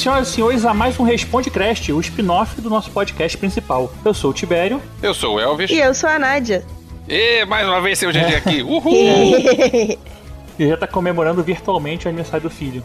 Senhoras e senhores, a mais um Responde Crest, o spin-off do nosso podcast principal. Eu sou o Tibério. Eu sou o Elvis. E eu sou a Nádia. E mais uma vez seu GG aqui. Uhul! E já tá comemorando virtualmente o aniversário do filho.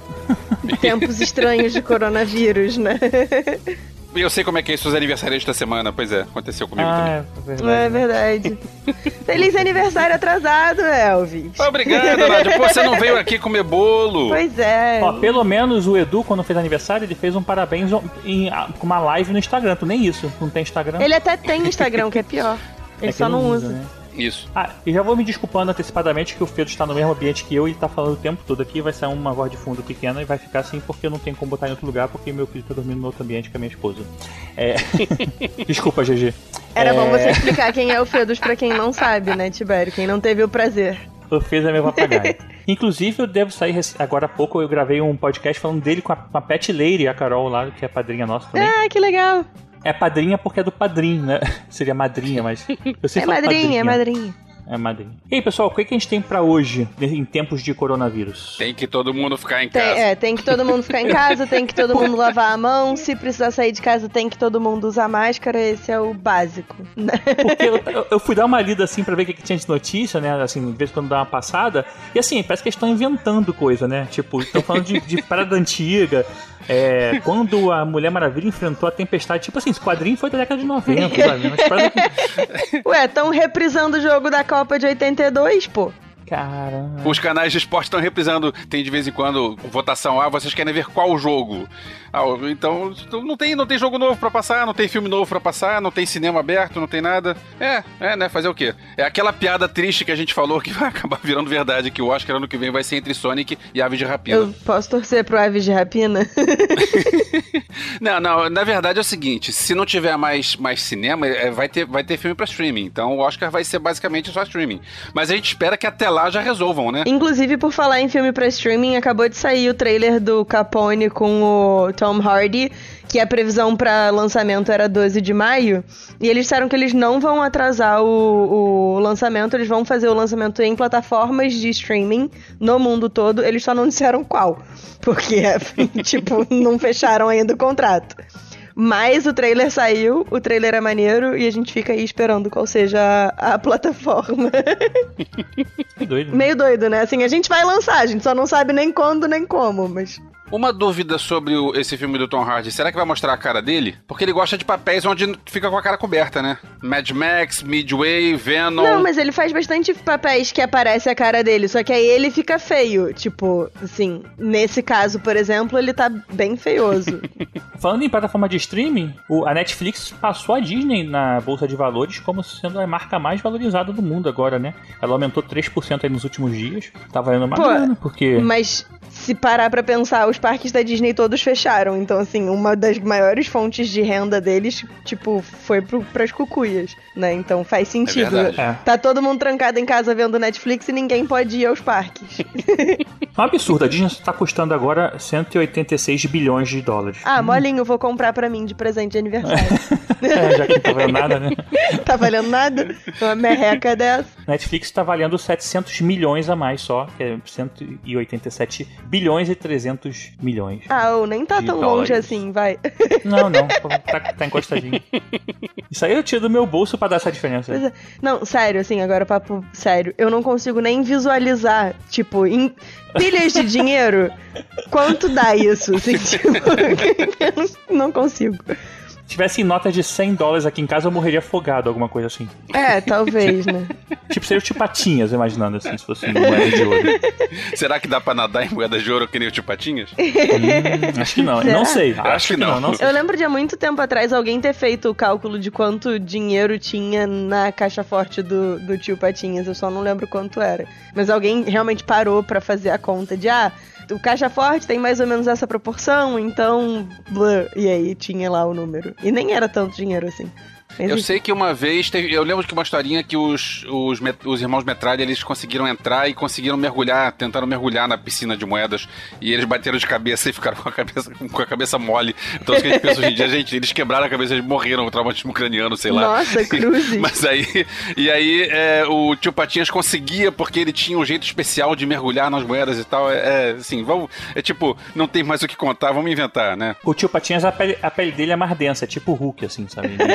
Tempos estranhos de coronavírus, né? E eu sei como é que é isso os aniversariantes da semana. Pois é, aconteceu comigo Ah, também. é verdade. É verdade. Feliz aniversário atrasado, Elvis. Obrigado, Nádia. Pô, você não veio aqui comer bolo. Pois é. Ó, pelo menos o Edu, quando fez aniversário, ele fez um parabéns em, com uma live no Instagram. Tu nem isso, não tem Instagram. Ele até tem Instagram, que é pior. Ele É só não usa. né? Isso. Ah, e já vou me desculpando antecipadamente que o Pedro está no mesmo ambiente que eu e tá falando o tempo todo aqui. Vai sair uma voz de fundo pequena e vai ficar assim porque eu não tenho como botar em outro lugar porque meu filho tá dormindo no outro ambiente com a minha esposa. É... Desculpa, GG. Era bom É, você explicar quem é o Fedus pra quem não sabe, né, Tibério? Quem não teve o prazer. O Fez é meu papagaio. Inclusive, eu devo sair agora há pouco. Eu gravei um podcast falando dele com a, com a Pet Lady, a Carol lá, que é padrinha nossa também. Ah, que legal. É padrinha porque é do padrinho, né? Seria madrinha, mas. Eu sei É falar madrinha, é madrinha. É madrinha. E aí, pessoal, o que, que a gente tem pra hoje, em tempos de coronavírus? Tem que todo mundo ficar em Tem, casa. é, tem que todo mundo ficar em casa, tem que todo mundo lavar a mão. Se precisar sair de casa, tem que todo mundo usar máscara. Esse é o básico. né? Porque eu, eu- fui dar uma lida assim pra ver o que, que tinha de notícia, né? Assim, de vez em quando dá uma passada. E assim, parece que eles estão inventando coisa, né? Tipo, estão falando de, de parada antiga. É, quando a Mulher Maravilha enfrentou a tempestade. Tipo assim, esse quadrinho foi da década de 90, sabe? Mas parada Ué, estão reprisando o jogo da Copa de 82, pô. Caramba. Os canais de esporte estão reprisando, tem de vez em quando votação, ah, vocês querem ver qual jogo? Ah, então não tem, não tem jogo novo pra passar, não tem filme novo pra passar, não tem cinema aberto, não tem nada. É, é, né, fazer o quê? É aquela piada triste que a gente falou que vai acabar virando verdade, que o Oscar ano que vem vai ser entre Sonic e Aves de Rapina. Eu posso torcer pro Aves de Rapina? Não, não, na verdade é o seguinte, se não tiver mais, mais cinema, é, vai, ter, vai ter filme pra streaming, então o Oscar vai ser basicamente só streaming. Mas a gente espera que até lá já resolvam, né? Inclusive, por falar em filme pra streaming, acabou de sair o trailer do Capone com o Tom Hardy, que a previsão pra lançamento era 12 de maio. E eles disseram que eles não vão atrasar o, o lançamento, eles vão fazer o lançamento em plataformas de streaming no mundo todo. Eles só não disseram qual, porque, tipo, não fecharam ainda o contrato. Mas o trailer saiu, o trailer é maneiro e a gente fica aí esperando qual seja a, plataforma. Doido. né? Meio doido, né? Assim, a gente vai lançar, a gente só não sabe nem quando nem como, mas. Uma dúvida sobre o- esse filme do Tom Hardy, será que vai mostrar a cara dele? Porque ele gosta de papéis onde fica com a cara coberta, né? Mad Max, Midway, Venom... Não, mas ele faz bastante papéis que aparece a cara dele, só que aí ele fica feio. Tipo, assim, nesse caso, por exemplo, ele tá bem feioso. Falando em plataforma de streaming, o- a Netflix passou a Disney na Bolsa de Valores como sendo a marca mais valorizada do mundo agora, né? Ela aumentou 3% aí nos últimos dias. Tá valendo Pô, grana, porque... Mas se parar pra pensar, os parques da Disney todos fecharam. Então, assim, uma das maiores fontes de renda deles, tipo, foi pro, pras cucuias, né? Então faz sentido. verdade. É. tá todo mundo trancado em casa vendo Netflix e ninguém pode ir aos parques. É um absurdo. A Disney tá custando agora 186 bilhões de dólares. Ah, molinho, vou comprar pra mim de presente de aniversário. É, já que não tá valendo nada, né? tá valendo nada? Uma merreca dessa. Netflix tá valendo 700 milhões a mais só, que é 187 bilhões e 300 milhões. Ah, ô, nem tá tão dólares. longe assim, vai. Não, não, tá, tá encostadinho. Isso aí eu tiro do meu bolso pra dar essa diferença. É. Não, sério, assim, agora papo sério. Eu não consigo nem visualizar, tipo, em pilhas de dinheiro, quanto dá isso, assim, tipo, não consigo. Se tivesse notas de 100 dólares aqui em casa, eu morreria afogado, alguma coisa assim. É, talvez, né? Tipo, seria o Tipatinhas, imaginando assim, se fosse moeda de ouro. Será que dá pra nadar em moeda de ouro que nem o Tio Patinhas? Hum, acho que não, Será? não sei. Acho que não. não sei. Eu lembro de há muito tempo atrás alguém ter feito o cálculo de quanto dinheiro tinha na caixa forte do, do tio Patinhas. Eu só não lembro quanto era. Mas alguém realmente parou pra fazer a conta de, ah, o caixa forte tem mais ou menos essa proporção, então. E aí tinha lá o número. E nem era tanto dinheiro assim. Mas, Eu sei que uma vez, teve, eu lembro que uma historinha que os, os, met- os irmãos Metralha, eles conseguiram entrar e conseguiram mergulhar, tentaram mergulhar na piscina de moedas, e eles bateram de cabeça e ficaram com a cabeça, com a cabeça mole. Então, isso que a gente pensa hoje em dia, gente, eles quebraram a cabeça, eles morreram, com traumatismo craniano, sei lá. Nossa, cruzes. Mas aí, e aí é, o tio Patinhas conseguia, porque ele tinha um jeito especial de mergulhar nas moedas e tal. É, é, assim, vamos. É tipo, não tem mais o que contar, vamos inventar, né? O tio Patinhas, a pele, a pele dele é mais densa, é tipo o Hulk, assim, sabe?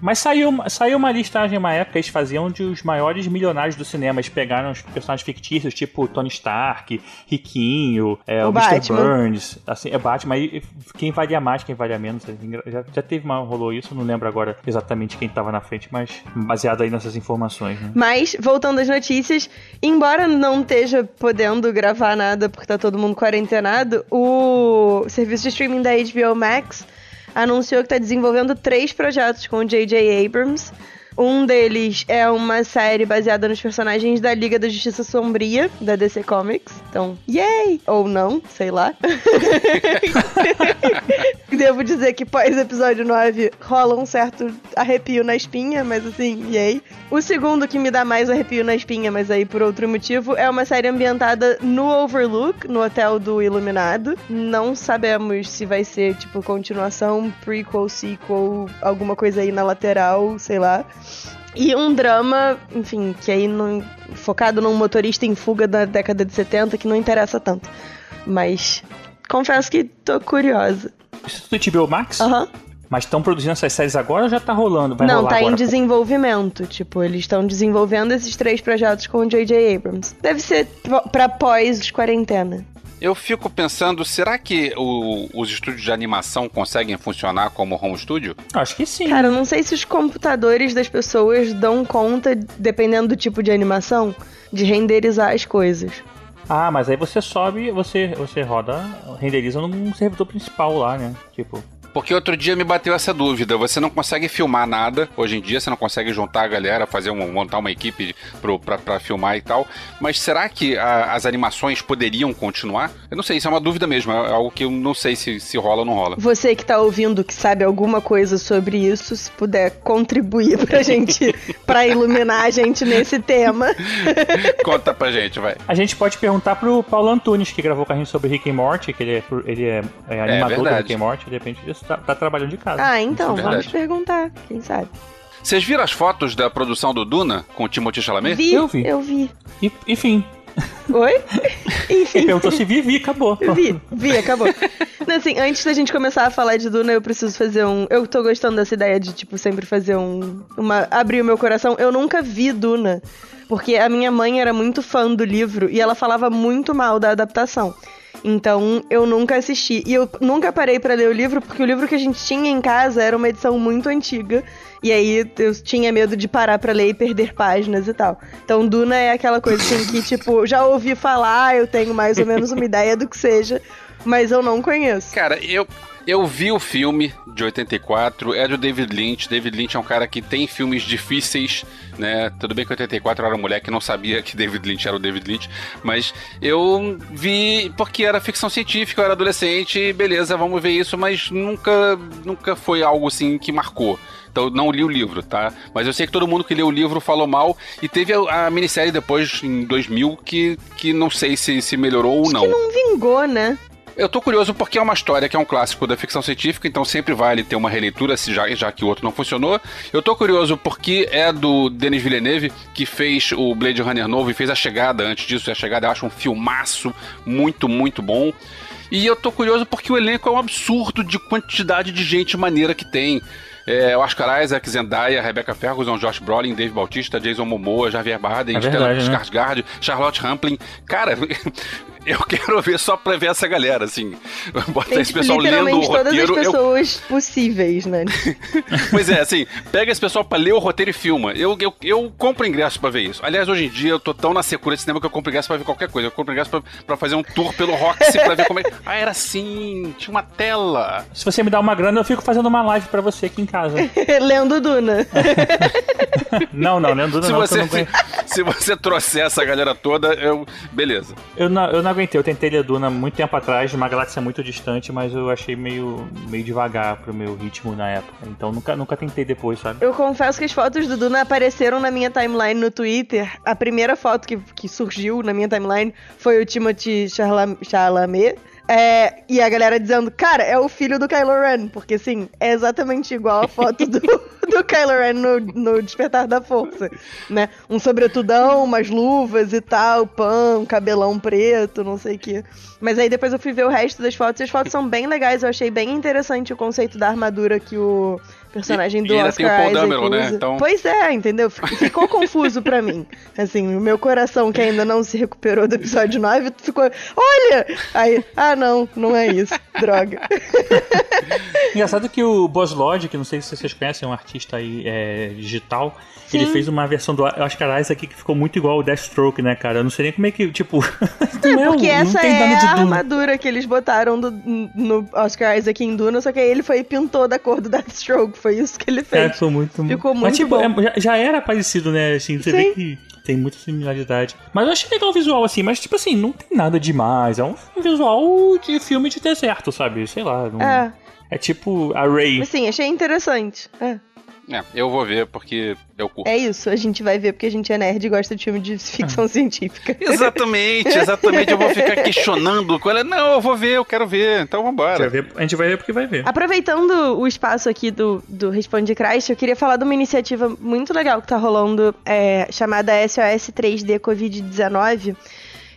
Mas saiu, saiu uma listagem, uma época, eles faziam de os maiores milionários do cinema. Eles pegaram os personagens fictícios, tipo Tony Stark, Riquinho, é, O o, Mr. Burns. Assim, é Batman. Aí quem valia mais, quem valia menos. Já, já teve uma, rolou isso, não lembro agora exatamente quem tava na frente, mas baseado aí nessas informações, né? Mas, voltando às notícias, embora não esteja podendo gravar nada porque tá todo mundo quarentenado, o serviço de streaming da HBO Max anunciou que tá desenvolvendo três projetos com o J.J. Abrams. Um deles é uma série baseada nos personagens da Liga da Justiça Sombria, da DC Comics. Então, yay! Ou não, sei lá. Devo dizer que pós episódio 9 rola um certo arrepio na espinha, mas assim, yay. O segundo que me dá mais arrepio na espinha, mas aí por outro motivo, é uma série ambientada no Overlook, no hotel do Iluminado. Não sabemos se vai ser tipo continuação, prequel, sequel, alguma coisa aí na lateral, sei lá. E um drama, enfim, que aí não, focado num motorista em fuga da década de 70 que não interessa tanto. Mas confesso que tô curiosa. Isso é do HBO Max? Aham. Mas estão produzindo essas séries agora ou já tá rolando? Vai Não, rolar tá em agora? desenvolvimento. Tipo, eles estão desenvolvendo esses três projetos com o J.J. Abrams. Deve ser pra pós-quarentena. Eu fico pensando, será que o- os estúdios de animação conseguem funcionar como home studio? Acho que sim. Cara, eu não sei se os computadores das pessoas dão conta, dependendo do tipo de animação, de renderizar as coisas. Ah, mas aí você sobe, você, você roda, renderiza num servidor principal lá, né? Tipo. Porque outro dia me bateu essa dúvida. Você não consegue filmar nada. Hoje em dia você não consegue juntar a galera, fazer um, montar uma equipe pro, pra, pra filmar e tal. Mas será que a- as animações poderiam continuar? Eu não sei, isso é uma dúvida mesmo. É algo que eu não sei se, se rola ou não rola. Você que tá ouvindo, que sabe alguma coisa sobre isso, se puder contribuir pra gente, pra iluminar a gente nesse tema. Conta pra gente, vai. A gente pode perguntar pro Paulo Antunes, que gravou com a gente sobre Rick and Morty, que ele é, ele é, é animador do verdade. Rick and Morty, de repente ele tá, tá trabalhando de casa. Ah, então, é vamos perguntar, quem sabe. Vocês viram as fotos da produção do Duna com o Timothée Chalamet? Vi, Eu vi. eu vi. E, enfim, Oi? ele Enfim, perguntou se vi, vi, acabou. vi, vi, acabou. Não, assim, antes da gente começar a falar de Duna, eu preciso fazer um. Eu tô gostando dessa ideia de, tipo, sempre fazer um. Uma. abrir o meu coração. Eu nunca vi Duna. Porque a minha mãe era muito fã do livro e ela falava muito mal da adaptação. Então eu nunca assisti. E eu nunca parei pra ler o livro, porque o livro que a gente tinha em casa era uma edição muito antiga. E aí eu tinha medo de parar pra ler e perder páginas e tal. Então Duna é aquela coisa assim que, tipo, já ouvi falar, eu tenho mais ou menos uma ideia do que seja, mas eu não conheço. Cara, eu, eu vi o filme de 84, é do David Lynch. David Lynch é um cara que tem filmes difíceis, né? Tudo bem que 84 eu era um moleque que não sabia que David Lynch era o David Lynch, mas eu vi porque era ficção científica, eu era adolescente, beleza, vamos ver isso, mas nunca, nunca foi algo assim que marcou. Então eu não li o livro, tá? Mas eu sei que todo mundo que leu o livro falou mal. E teve a, a minissérie depois, em 2000, que, que não sei se, se melhorou ou não. Que não vingou, né? Eu tô curioso porque é uma história que é um clássico da ficção científica, então sempre vale ter uma releitura, se já, já que o outro não funcionou. Eu tô curioso porque é do Denis Villeneuve, que fez o Blade Runner novo e fez A Chegada antes disso. E A Chegada eu acho um filmaço muito, muito bom. E eu tô curioso porque o elenco é um absurdo de quantidade de gente maneira que tem. É, o Oscar Isaac, Zendaya, Rebecca Ferguson, Josh Brolin, Dave Bautista, Jason Momoa, Javier Bardem, É Stellan verdade, né? Skarsgård, Charlotte Rampling. Cara, eu quero ver só pra ver essa galera, assim. Botar Tem, esse tipo, pessoal lendo o literalmente todas as roteiro. eu- pessoas possíveis, né? Pois é, assim, pega esse pessoal pra ler o roteiro e filma. Eu, eu, eu compro ingresso pra ver isso. Aliás, hoje em dia eu tô tão na secura de cinema que eu compro ingresso pra ver qualquer coisa. Eu compro ingresso pra, pra fazer um tour pelo Roxy pra ver como é. Ah, era assim, tinha uma tela. Se você me dá uma grana, eu fico fazendo uma live pra você aqui em casa. Lendo Duna. não, não, Leandro, Se não, você, não, se, se você trouxer essa galera toda, eu. Beleza. eu, não, eu não aguentei. Eu tentei ler Duna muito tempo atrás, de uma galáxia muito distante, mas eu achei meio, meio devagar pro meu ritmo na época. Então nunca, nunca tentei depois, sabe? Eu confesso que as fotos do Duna apareceram na minha timeline no Twitter. A primeira foto que, que surgiu na minha timeline foi o Timothy Chalamet é, e a galera dizendo, cara, é o filho do Kylo Ren. Porque, assim, é exatamente igual a foto do, do Kylo Ren no, no Despertar da Força, né? Um sobretudão, umas luvas e tal, pão, cabelão preto, não sei o quê. Mas aí depois eu fui ver o resto das fotos e as fotos são bem legais. Eu achei bem interessante o conceito da armadura que o personagem do e ainda Oscar tem o Paul Isaac Dameron, né? Então- Pois é, entendeu? Ficou confuso pra mim. Assim, o meu coração que ainda não se recuperou do episódio 9 ficou, olha! Aí, ah não, não é isso. Droga. Engraçado que o Boss Lodge, que não sei se vocês conhecem, é um artista aí é, digital, Sim. ele fez uma versão do Oscar Isaac que ficou muito igual ao Deathstroke, né, cara? Eu não sei nem como é que, tipo... não É, porque não essa tem é a armadura que eles botaram do- no Oscar Isaac em Duna, só que aí ele foi e pintou da cor do Deathstroke. Foi isso que ele É, fez. ficou muito... Ficou Mas, muito tipo, bom. é- já, era parecido, né, assim, você Sim. vê que tem muita similaridade. Mas eu achei legal o visual, assim, mas, tipo assim, não tem nada demais. É um visual de filme de deserto, sabe? Sei lá. Não... É, É tipo a Ray. mas sim, achei interessante. É. É, eu vou ver porque eu curto. É isso, a gente vai ver porque a gente é nerd e gosta de filme de ficção científica. Exatamente, exatamente. Eu vou ficar questionando. Qual é? Não, eu vou ver, eu quero ver. Então vambora. ver- A gente vai ver porque vai ver. Aproveitando o espaço aqui do, do Responde Christ, eu queria falar de uma iniciativa muito legal que tá rolando, é, chamada SOS 3D Covid-19,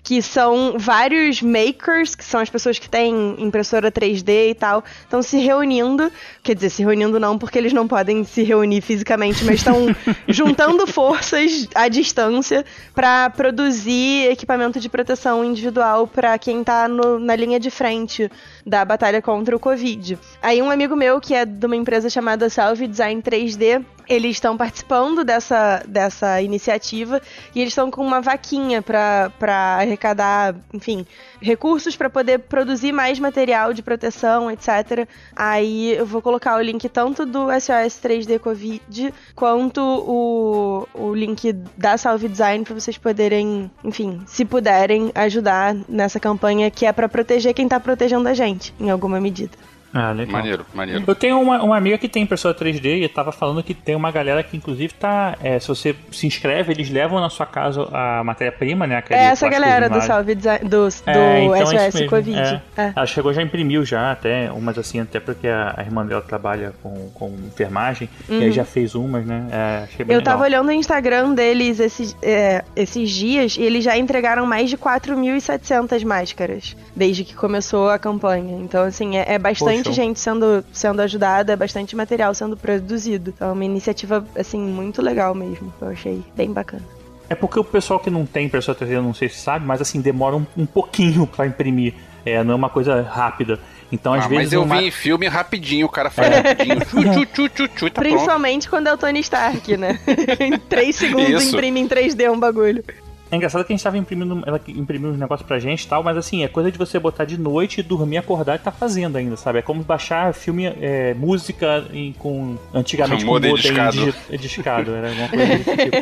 que são vários makers, que são as pessoas que têm impressora 3D e tal, estão se reunindo, quer dizer, se reunindo não porque eles não podem se reunir fisicamente, mas estão juntando forças à distância para produzir equipamento de proteção individual para quem tá no- na linha de frente da batalha contra o Covid. Aí um amigo meu, que é de uma empresa chamada Salve Design 3D, eles estão participando dessa, dessa iniciativa e eles estão com uma vaquinha para arrecadar, enfim, recursos para poder produzir mais material de proteção, etc. Aí eu vou colocar o link tanto do SOS 3D Covid quanto o, o link da Salve Design para vocês poderem, enfim, se puderem ajudar nessa campanha que é para proteger quem tá protegendo a gente, em alguma medida. Ah, legal. Maneiro, maneiro. Eu tenho uma, uma amiga que tem impressora 3D e tava falando que tem uma galera que inclusive tá. é, se você se inscreve, eles levam na sua casa a matéria-prima, né? É essa galera do. Salve Design, do, do É, então é isso SOS mesmo, Covid. é. É. Ela chegou já imprimiu já até umas assim, até porque a, a irmã dela trabalha com, com enfermagem e aí já fez umas, né? É, achei bem Uhum. Eu tava legal. olhando o Instagram deles esses, é, esses dias e eles já entregaram mais de 4.700 máscaras desde que começou a campanha. Então, assim, é, é bastante gente sendo, sendo ajudada, é bastante material sendo produzido. Então, é uma iniciativa, assim, muito legal mesmo. Eu achei bem bacana. É porque o pessoal que não tem impressora 3D, eu não sei se sabe, mas assim, demora um, um pouquinho pra imprimir. É, não é uma coisa rápida. Então, às Ah, vezes. mas eu uma- vi em filme rapidinho, o cara faz rapidinho. Tchu, tchu, tchu, tchu, tchu, tá pronto. Principalmente quando é o Tony Stark, né? em 3 segundos Isso. imprime em 3D um bagulho. É engraçado que a gente tava imprimindo, ela imprimiu uns negócios pra gente e tal, mas assim, é coisa de você botar de noite, dormir, acordar e tá fazendo ainda, sabe? É como baixar filme, é, música em- com. Antigamente com Modem discado. digi- discado, era alguma coisa desse tipo.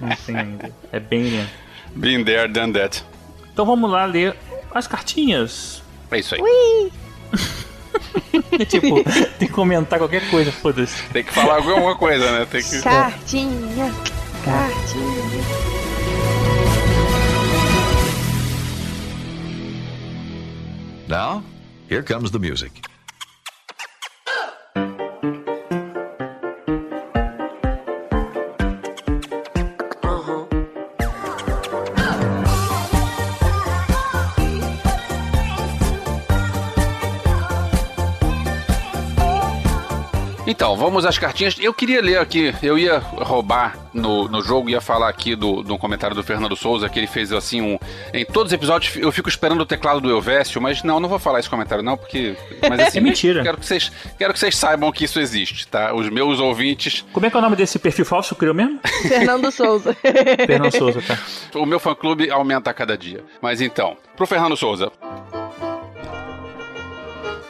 Não tem ainda. É bem lento. Been there, done that. Então vamos lá ler as cartinhas. É isso aí. tipo, tem que comentar qualquer coisa, foda-se. Tem que falar alguma coisa, né? Tem que... Cartinha, cartinha. Now, here comes the music. Então, vamos às cartinhas. Eu queria ler aqui, eu ia roubar no, no jogo, ia falar aqui do, do comentário do Fernando Souza, que ele fez assim um. Em todos os episódios eu fico esperando o teclado do Elvésio, mas não, não vou falar esse comentário, não, porque. Mas assim, É mentira. Quero que, vocês, quero que vocês saibam que isso existe, tá? Os meus ouvintes, Como é que é o nome desse perfil falso que criou mesmo? Fernando Souza. Fernando Souza, tá? o meu fã-clube aumenta a cada dia. Mas então, pro Fernando Souza.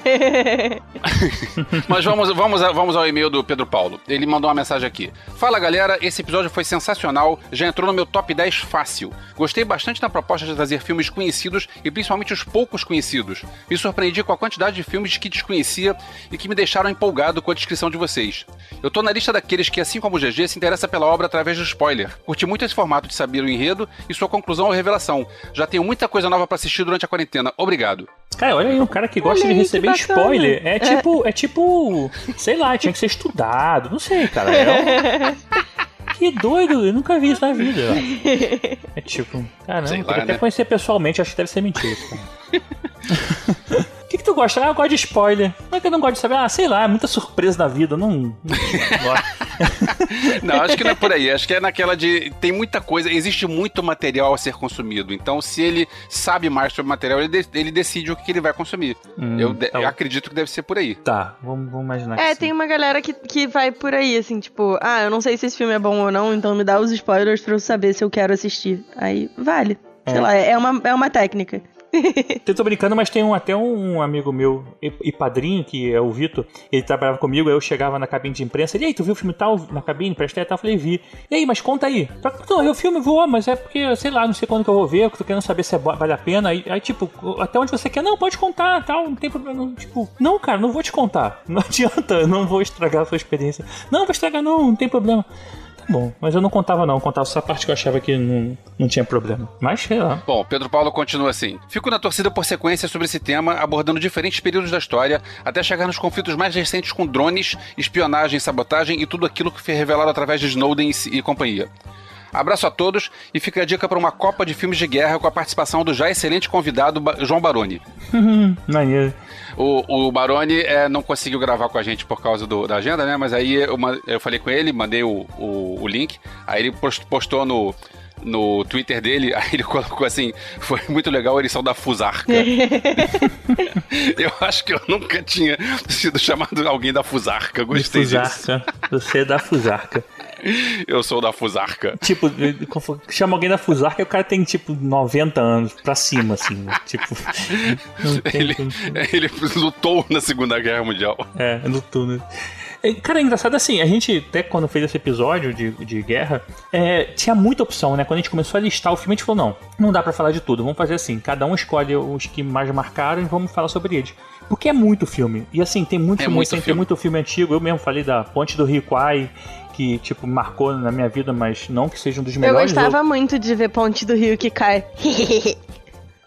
Mas vamos, vamos, vamos ao e-mail do Pedro Paulo. Ele mandou uma mensagem aqui. Fala galera, esse episódio foi sensacional, já entrou no meu top 10 fácil. Gostei bastante da proposta de trazer filmes conhecidos e principalmente os poucos conhecidos. Me surpreendi com a quantidade de filmes que desconhecia e que me deixaram empolgado com a descrição de vocês. Eu tô na lista daqueles que, assim como o GG, se interessa pela obra através do spoiler. Curti muito esse formato de saber o enredo e sua conclusão ou revelação. Já tenho muita coisa nova para assistir durante a quarentena. Obrigado. Cara, olha aí, um cara que gosta Olha de receber spoiler. É tipo, é tipo, sei lá, tinha que ser estudado, não sei, cara. É um- Que doido, eu nunca vi isso na vida. É tipo, caramba, Sei eu lá, até né? conhecer pessoalmente, acho que deve ser mentira. O que, que tu gosta? Ah, eu gosto de spoiler. Não é que eu não gosto de saber. Ah, sei lá, é muita surpresa na vida. Não. não gosto. Não, acho que não é por aí. Acho que é naquela de. Tem muita coisa, existe muito material a ser consumido. Então, se ele sabe mais sobre o material, ele, de- ele decide o que ele vai consumir. Hum, eu, de- tá eu acredito que deve ser por aí. Tá, vamos, vamos imaginar que É, sim. tem uma galera que, que vai por aí, assim, tipo, ah, eu não sei se esse filme é bom ou não, então me dá os spoilers pra eu saber se eu quero assistir. Aí, vale. Sei É. lá, é uma, é uma técnica. Eu tô brincando, mas tem um, até um amigo meu e, e padrinho, que é o Vitor, ele trabalhava comigo, eu chegava na cabine de imprensa, ele, e aí, tu viu o filme tal na cabine, prestei tal? Eu falei, vi. E aí, mas conta aí. Não, eu filme vou, mas é porque, sei lá, não sei quando que eu vou ver, eu tô querendo saber se é vale a pena. Aí, aí, tipo, até onde você quer, não, pode contar, tal, não tem problema. Não, tipo, não, cara, não vou te contar. Não adianta, eu não vou estragar a sua experiência. Não, vou estragar não, não tem problema. Tá bom, mas eu não contava não, eu contava só a parte que eu achava que não, não tinha problema. Mas, sei lá. Bom, Pedro Paulo continua assim. Fico na torcida por sequência sobre esse tema, abordando diferentes períodos da história, até chegar nos conflitos mais recentes com drones, espionagem, sabotagem e tudo aquilo que foi revelado através de Snowden e companhia. Abraço a todos e fica a dica para uma Copa de Filmes de Guerra com a participação do já excelente convidado Ba- João Baroni. Maneiro. O, o Baroni é, não conseguiu gravar com a gente por causa do- da agenda, né? Mas aí eu, eu falei com ele, mandei o, o, o link, aí ele post- postou no, no Twitter dele, aí ele colocou assim: foi muito legal a edição da Fusarca. eu acho que eu nunca tinha sido chamado alguém da Fusarca, De gostei disso. Fusarca. Você é da Fusarca. Eu sou da Fusarca. Tipo, chama alguém da Fusarca e o cara tem, tipo, 90 anos pra cima, assim. né? Tipo. Ele, como- ele lutou na Segunda Guerra Mundial. É, no túnel. É, Cara, é engraçado assim, a gente até quando fez esse episódio de, de guerra, é, tinha muita opção, né? Quando a gente começou a listar o filme, a gente falou, não, não dá pra falar de tudo, vamos fazer assim, cada um escolhe os que mais marcaram e vamos falar sobre eles. Porque é muito filme. E assim, tem muito É filme muito recente, tem filme. muito filme antigo. Eu mesmo falei da Ponte do Rio Kwai, que, tipo, marcou na minha vida, mas não que seja um dos Eu melhores. gostava muito de ver Ponte do Rio que cai.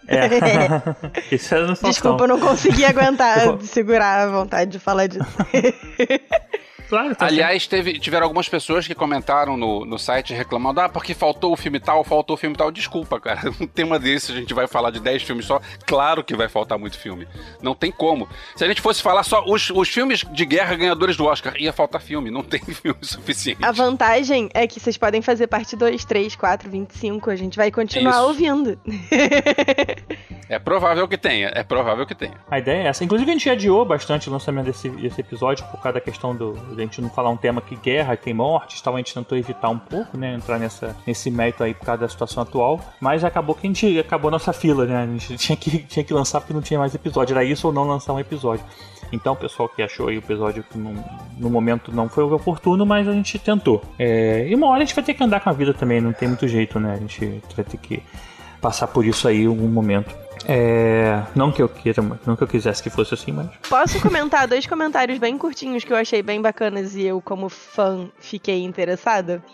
É. Isso era no. Desculpa, eu não consegui aguentar, Eu segurar a vontade de falar disso. Claro, tá Aliás, teve, tiveram algumas pessoas que comentaram no, no site reclamando: ah, porque faltou o filme tal, faltou o filme tal. Desculpa, cara. Um tema desse, a gente vai falar de 10 filmes só. Claro que vai faltar muito filme. Não tem como. Se a gente fosse falar só os, os filmes de guerra ganhadores do Oscar, ia faltar filme. Não tem filme suficiente. A vantagem é que vocês podem fazer parte 2, 3, 4, 25. A gente vai continuar Isso. ouvindo. É provável que tenha. É provável que tenha. A ideia é essa. Inclusive, a gente adiou bastante o lançamento desse, desse episódio por causa da questão do, a gente não falar um tema que guerra, tem mortes, tal. A gente tentou evitar um pouco, né? Entrar nessa, nesse mérito aí por causa da situação atual. Mas acabou que a gente acabou nossa fila, né? A gente tinha que, tinha que lançar porque não tinha mais episódio. Era isso ou não lançar um episódio. Então, o pessoal que achou aí o episódio que no, no momento não foi oportuno, mas a gente tentou. É, e uma hora a gente vai ter que andar com a vida também, não tem muito jeito, né? A gente vai ter que passar por isso aí em algum momento. É, não que eu queira, não que eu quisesse que fosse assim, mas. Posso comentar dois comentários bem curtinhos que eu achei bem bacanas e eu, como fã, fiquei interessada?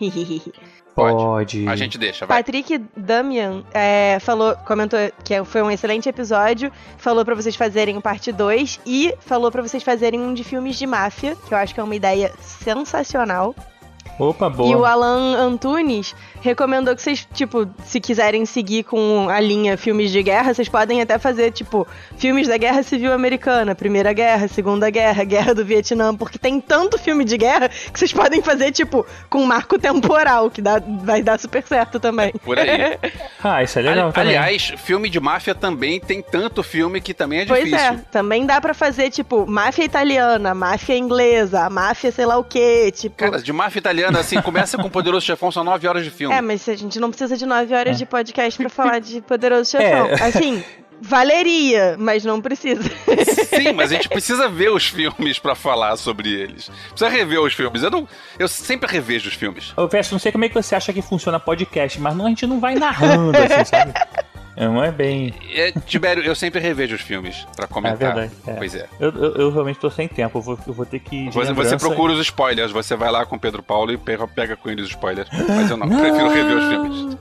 Pode. Pode. A gente deixa, vai. Patrick Damian é, falou, comentou que foi um excelente episódio, falou pra vocês fazerem o parte 2 e falou pra vocês fazerem um de filmes de máfia, que eu acho que é uma ideia sensacional. Opa, E o boa. Alan Antunes recomendou que vocês, tipo, se quiserem seguir com a linha filmes de guerra, vocês podem até fazer, tipo, filmes da Guerra Civil Americana, Primeira Guerra, Segunda Guerra, Guerra do Vietnã, porque tem tanto filme de guerra que vocês podem fazer, tipo, com marco temporal, que dá, vai dar super certo também. Por aí. Ah, isso é legal Ali- também. Aliás, filme de máfia também tem tanto filme que também é Pois difícil. é, também dá pra fazer, tipo, máfia italiana, máfia inglesa, máfia sei lá o quê, tipo... Cara, de máfia italiana, assim, começa com Poderoso Chefão, são nove horas de filme. É, mas a gente não precisa de nove horas de podcast pra falar de Poderoso Chefão. É. Assim, Valeria, mas não precisa. Sim, mas a gente precisa ver os filmes pra falar sobre eles. Precisa rever os filmes. Eu, não, eu sempre revejo os filmes. Ô, Verso, não sei como é que você acha que funciona podcast, mas não, a gente não vai narrando, assim, sabe? Não é bem. É, Tibério, eu sempre revejo os filmes pra comentar. É verdade, é. Pois é. Eu, eu, eu realmente tô sem tempo, eu vou, eu vou ter que. Você, você procura os spoilers, você vai lá com o Pedro Paulo e pega, pega com ele os spoilers. Mas eu não, prefiro rever os filmes.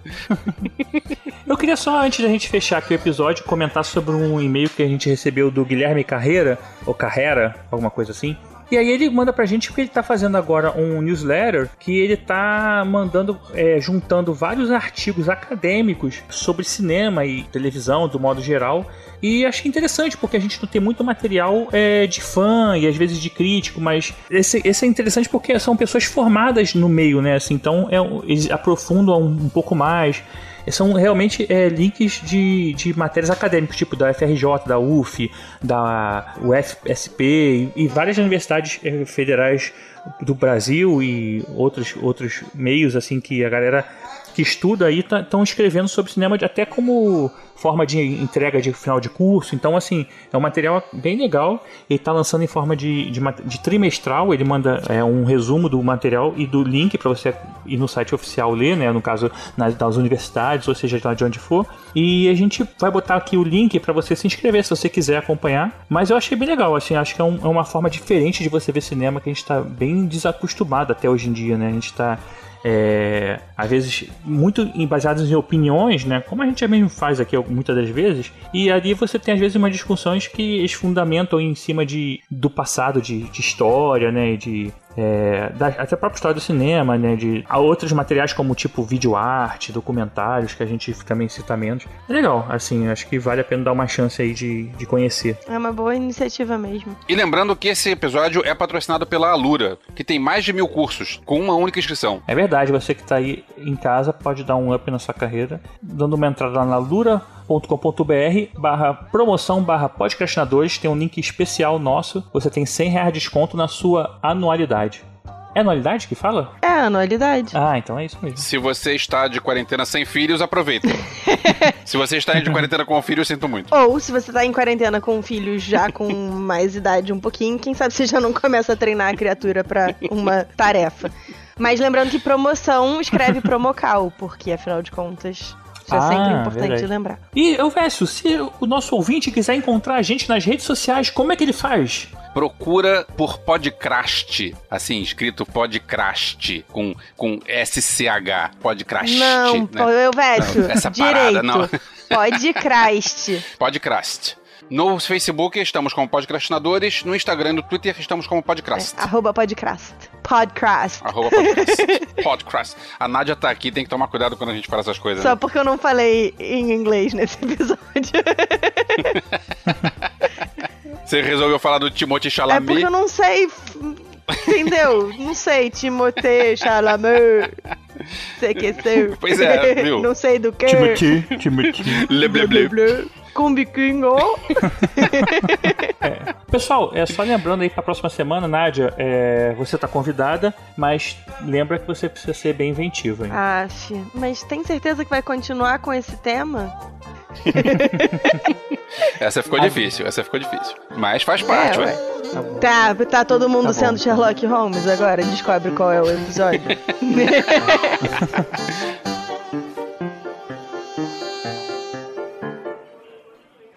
Eu queria só, antes da gente fechar aqui o episódio, comentar sobre um e-mail que a gente recebeu do Guilherme Carreira, ou Carrera, alguma coisa assim. E aí ele manda pra gente que ele tá fazendo agora um newsletter que ele tá mandando, é, juntando vários artigos acadêmicos sobre cinema e televisão, do modo geral. E achei interessante, porque a gente não tem muito material é, de fã e às vezes de crítico, mas esse, esse é interessante porque são pessoas formadas no meio, né? Assim, então é, eles aprofundam um, um pouco mais. São realmente é, links de, de matérias acadêmicas, tipo da FRJ, da UF, da UFSP e, várias universidades eh, federais do Brasil e outros, outros meios assim que a galera que estuda aí estão escrevendo sobre cinema até como forma de entrega de final de curso. Então, assim, é um material bem legal. Ele está lançando em forma de, de, de trimestral. Ele manda é, um resumo do material e do link para você ir no site oficial ler, né? No caso, nas, das universidades, ou seja, de onde for. E a gente vai botar aqui o link para você se inscrever se você quiser acompanhar. Mas eu achei bem legal, assim, acho que é, um- é uma forma diferente de você ver cinema que a gente está bem desacostumado até hoje em dia, né? A gente está é, às vezes muito baseados em opiniões, né? Como a gente mesmo faz aqui muitas das vezes, e ali você tem às vezes umas discussões que eles fundamentam em cima de, do passado, de, de história, né? De, é, da, até a própria história do cinema, né? De há outros materiais como tipo vídeo arte, documentários que a gente também cita menos. É legal, assim, acho que vale a pena dar uma chance aí de, de conhecer. É uma boa iniciativa mesmo. E lembrando que esse episódio é patrocinado pela Alura, que tem mais de mil cursos, com uma única inscrição. É verdade, você que está aí em casa pode dar um up na sua carreira, dando uma entrada lá na lura.com.br barra promoção barra podcastinadores, tem um link especial nosso, você tem 100 reais de desconto na sua anualidade. É anualidade que fala? É anualidade. Ah, então é isso mesmo. Se você está de quarentena sem filhos, aproveita. Se você está de quarentena com filhos, sinto muito. Ou se você tá em quarentena com filhos já com mais idade um pouquinho, quem sabe você já não começa a treinar a criatura pra uma tarefa. Mas lembrando que promoção escreve promocal, porque afinal de contas, isso é Ah, sempre importante verdade. lembrar. E, eu Vécio, se o nosso ouvinte quiser encontrar a gente nas redes sociais, como é que ele faz? Procura por Podcrast, assim, escrito Podcrast, com, com SCH, Podcrast. Não, né? Não, essa direito. parada, não. Pode Christ. Podcrast. No Facebook estamos como Podcrastinadores, no Instagram e no Twitter estamos como Podcrast. Arroba podcast. Podcast. Arroba podcast. podcast. A Nádia tá aqui, tem que tomar cuidado quando a gente fala essas coisas. Só né? porque eu não falei em inglês nesse episódio. Você resolveu falar do Timothée É Chalamet. porque eu não sei. Entendeu? Não sei. Timothée, Chalamet. Sei que sei. Pois é, viu? Não sei do que. Timothy, Timothy. Ble, ble, ble. Com biquinho. Pessoal, é só lembrando aí pra próxima semana, Nádia, é, você tá convidada, mas lembra que você precisa ser bem inventiva, hein? Aff, mas tem certeza que vai continuar com esse tema? Essa ficou difícil, essa ficou difícil. Mas faz parte, É, ué. Tá. Tá, tá todo mundo Tá sendo Sherlock Holmes agora? Descobre qual é o episódio.